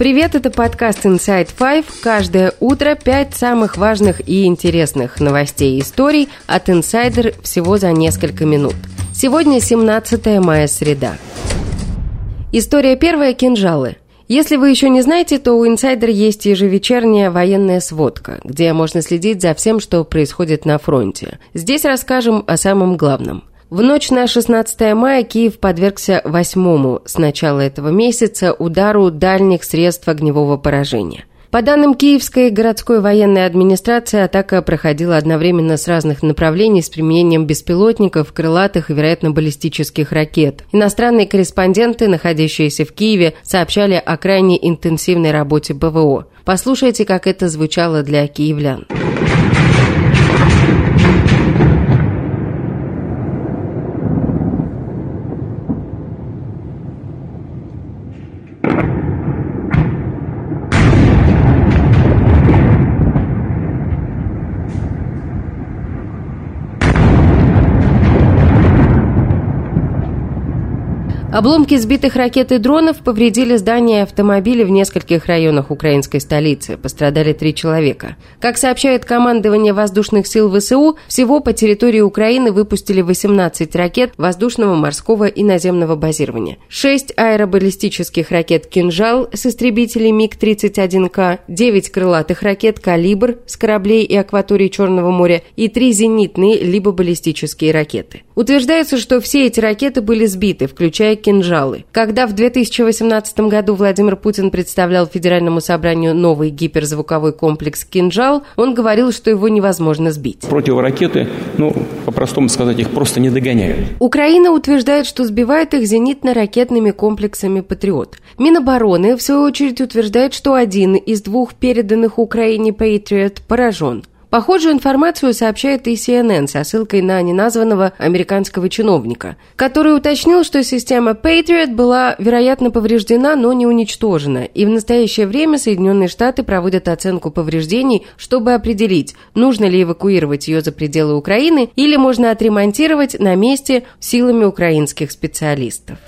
Привет, это подкаст Inside Five. Каждое утро пять самых важных и интересных новостей и историй от Insider всего за несколько минут. Сегодня 17 мая, среда. История первая – кинжалы. Если вы еще не знаете, то у Insider есть ежевечерняя военная сводка, где можно следить за всем, что происходит на фронте. Здесь расскажем о самом главном. В ночь на 16 мая Киев подвергся восьмому с начала этого месяца удару дальних средств огневого поражения. По данным Киевской городской военной администрации, атака проходила одновременно с разных направлений с применением беспилотников, крылатых и, вероятно, баллистических ракет. Иностранные корреспонденты, находящиеся в Киеве, сообщали о крайне интенсивной работе ПВО. Послушайте, как это звучало для киевлян. Обломки сбитых ракет и дронов повредили здания и автомобили в нескольких районах украинской столицы. Пострадали три человека. Как сообщает командование воздушных сил ВСУ, всего по территории Украины выпустили 18 ракет воздушного, морского и наземного базирования. 6 аэробаллистических ракет «Кинжал» с истребителей МиГ-31К, 9 крылатых ракет «Калибр» с кораблей и акватории Черного моря и 3 зенитные либо баллистические ракеты. Утверждается, что все эти ракеты были сбиты, включая кинжалы. Когда в 2018 году Владимир Путин представлял Федеральному собранию новый гиперзвуковой комплекс «Кинжал», он говорил, что его невозможно сбить. Противоракеты, ну, по-простому сказать, их просто не догоняют. Украина утверждает, что сбивает их зенитно-ракетными комплексами «Патриот». Минобороны, в свою очередь, утверждает, что один из двух переданных Украине «Патриот» поражен. Похожую информацию сообщает и CNN со ссылкой на неназванного американского чиновника, который уточнил, что система Patriot была, вероятно, повреждена, но не уничтожена, и в настоящее время Соединенные Штаты проводят оценку повреждений, чтобы определить, нужно ли эвакуировать ее за пределы Украины или можно отремонтировать на месте силами украинских специалистов.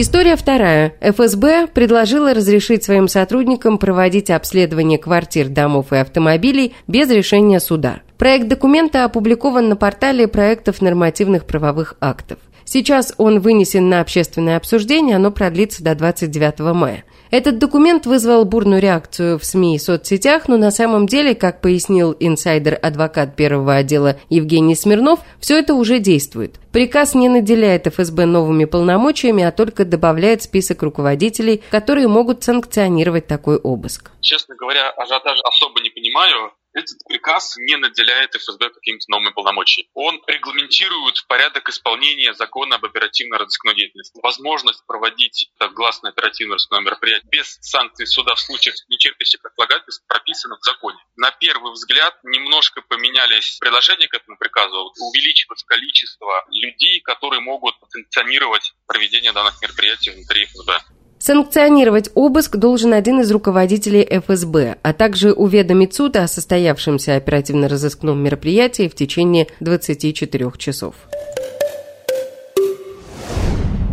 История вторая. ФСБ предложила разрешить своим сотрудникам проводить обследование квартир, домов и автомобилей без решения суда. Проект документа опубликован на портале проектов нормативных правовых актов. Сейчас он вынесен на общественное обсуждение, оно продлится до 29 мая. Этот документ вызвал бурную реакцию в СМИ и соцсетях, но на самом деле, как пояснил инсайдер-адвокат первого отдела Евгений Смирнов, все это уже действует. Приказ не наделяет ФСБ новыми полномочиями, а только добавляет список руководителей, которые могут санкционировать такой обыск. Честно говоря, ажиотаж особо не понимаю. Этот приказ не наделяет ФСБ какими-то новыми полномочиями. Он регламентирует порядок исполнения закона об оперативно-розыскной деятельности. Возможность проводить гласное оперативно-розыскное мероприятие без санкций суда в случаях нетерпящих отлагательств прописано в законе. На первый взгляд немножко поменялись предложения к этому приказу. Увеличивается количество людей, которые могут санкционировать проведение данных мероприятий внутри ФСБ. Санкционировать обыск должен один из руководителей ФСБ, а также уведомить суд о состоявшемся оперативно-розыскном мероприятии в течение 24 часов.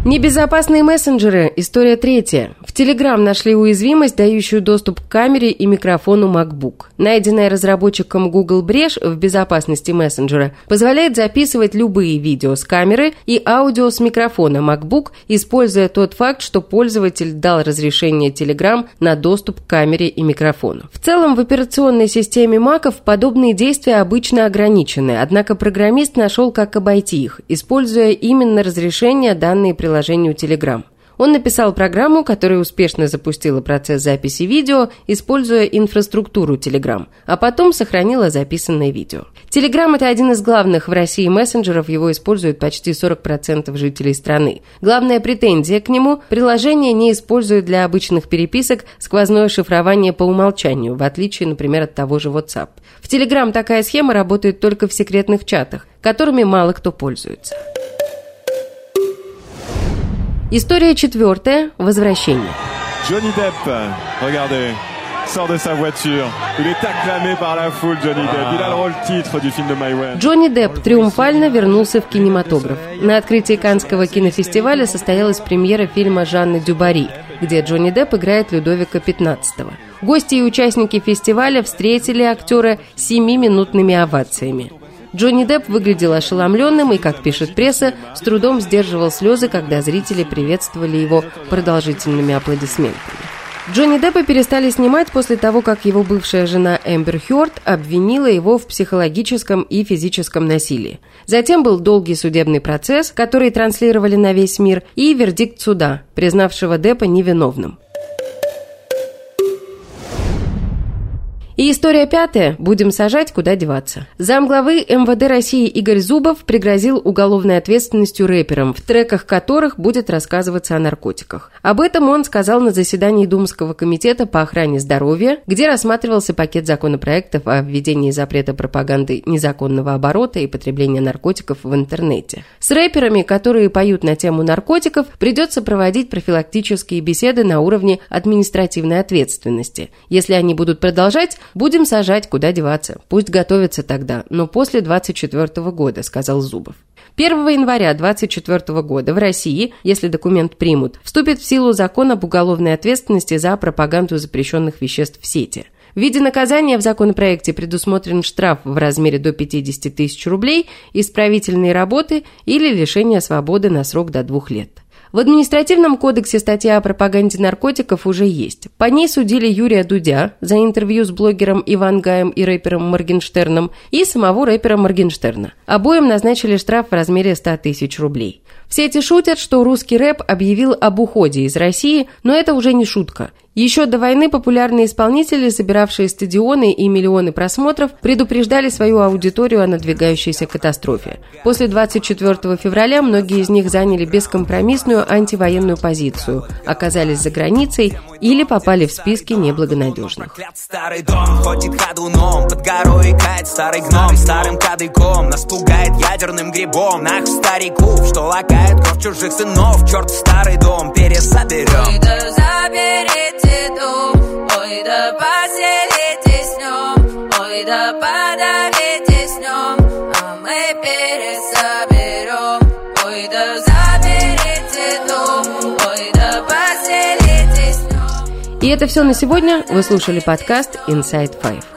Небезопасные мессенджеры. История третья. В Telegram нашли уязвимость, дающую доступ к камере и микрофону MacBook. Найденная разработчиком Google брешь в безопасности мессенджера позволяет записывать любые видео с камеры и аудио с микрофона MacBook, используя тот факт, что пользователь дал разрешение Telegram на доступ к камере и микрофону. В целом, в операционной системе Mac подобные действия обычно ограничены, однако программист нашел, как обойти их, используя именно разрешение данные приложения приложению Telegram. Он написал программу, которая успешно запустила процесс записи видео, используя инфраструктуру Telegram, а потом сохранила записанное видео. Telegram – это один из главных в России мессенджеров, его используют почти 40% жителей страны. Главная претензия к нему – приложение не использует для обычных переписок сквозное шифрование по умолчанию, в отличие, например, от того же WhatsApp. В Telegram такая схема работает только в секретных чатах, которыми мало кто пользуется. История четвертая. Возвращение. Johnny Depp, regardez. sort de sa voiture. Il est acclamé par la foule, Johnny Depp. Il a le rôle titre du film de My Way. Джонни Депп триумфально вернулся в кинематограф. На открытии Каннского кинофестиваля состоялась премьера фильма Жанны Дюбари, где Джонни Депп играет Людовика XV. Гости и участники фестиваля встретили актера семиминутными овациями. Джонни Депп выглядел ошеломленным и, как пишет пресса, с трудом сдерживал слезы, когда зрители приветствовали его продолжительными аплодисментами. Джонни Деппа перестали снимать после того, как его бывшая жена Эмбер Хёрд обвинила его в психологическом и физическом насилии. Затем был долгий судебный процесс, который транслировали на весь мир, и вердикт суда, признавшего Деппа невиновным. И история пятая. Будем сажать, куда деваться. Замглавы МВД России Игорь Зубов пригрозил уголовной ответственностью рэперам, в треках которых будет рассказываться о наркотиках. Об этом он сказал на заседании Думского комитета по охране здоровья, где рассматривался пакет законопроектов о введении запрета пропаганды незаконного оборота и потребления наркотиков в интернете. С рэперами, которые поют на тему наркотиков, придется проводить профилактические беседы на уровне административной ответственности. Если они будут продолжать, Будем сажать, куда деваться. Пусть готовятся тогда, но после 24 года, сказал Зубов. 1 января 2024 года в России, если документ примут, вступит в силу закон об уголовной ответственности за пропаганду запрещенных веществ в сети. В виде наказания в законопроекте предусмотрен штраф в размере до 50 тысяч рублей, исправительные работы или лишение свободы на срок до двух лет. В административном кодексе статья о пропаганде наркотиков уже есть. По ней судили Юрия Дудя за интервью с блогером Иван Гаем и рэпером Моргенштерном и самого рэпера Моргенштерна. Обоим назначили штраф в размере 100 тысяч рублей. Все эти шутят, что русский рэп объявил об уходе из России, но это уже не шутка. Еще до войны популярные исполнители, собиравшие стадионы и миллионы просмотров, предупреждали свою аудиторию о надвигающейся катастрофе. После 24 февраля многие из них заняли бескомпромиссную антивоенную позицию, оказались за границей или попали в списки неблагонадежных. Старый дом ходит ходуном, под горой икает старый гном, старым кадыком нас пугает ядерным грибом, нах стариков, что лакает кровь чужих сынов, черт старый дом пересоберем. заберите дом, ой да поселитесь в нем, ой да подавитесь в нем, а мы пересоберем, ой да заберите дом, ой да поселитесь в нем. И это все на сегодня. Вы слушали подкаст Inside Five.